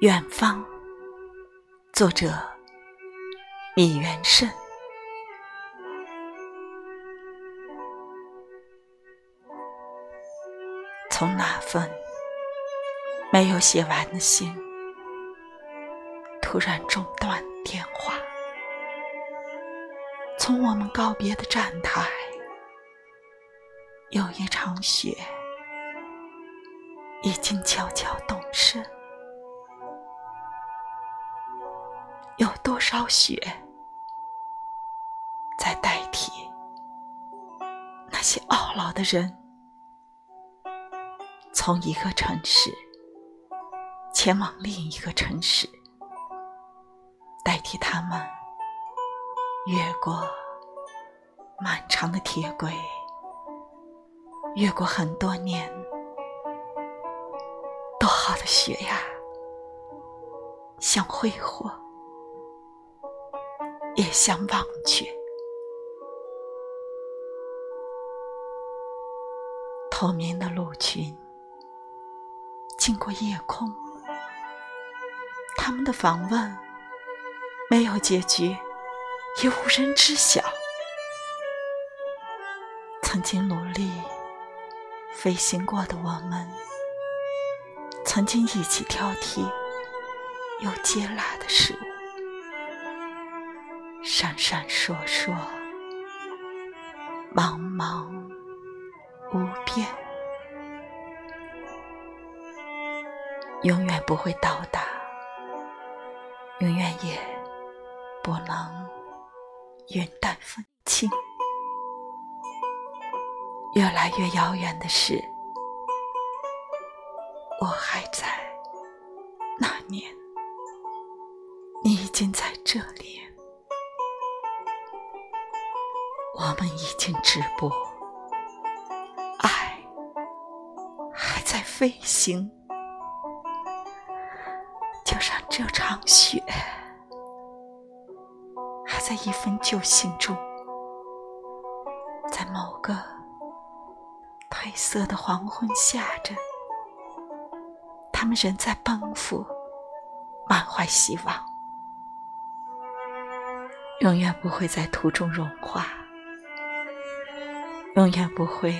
远方，作者李元胜。从那份没有写完的信，突然中断电话。从我们告别的站台，有一场雪已经悄悄动身。有多少雪在代替那些懊恼的人，从一个城市前往另一个城市，代替他们越过漫长的铁轨，越过很多年，多好的雪呀，像挥霍。也想忘却，透明的鹿群经过夜空，他们的访问没有结局，也无人知晓。曾经努力飞行过的我们，曾经一起挑剔又接纳的事物。闪闪烁烁，茫茫无边，永远不会到达，永远也不能云淡风轻。越来越遥远的是，我还在那年，你已经在这里。我们已经止步，爱还在飞行，就让这场雪还在一封旧信中，在某个黑色的黄昏下着，他们仍在奔赴，满怀希望，永远不会在途中融化。永远不会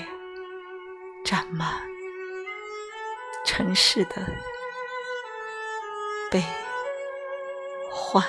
占满城市的悲欢。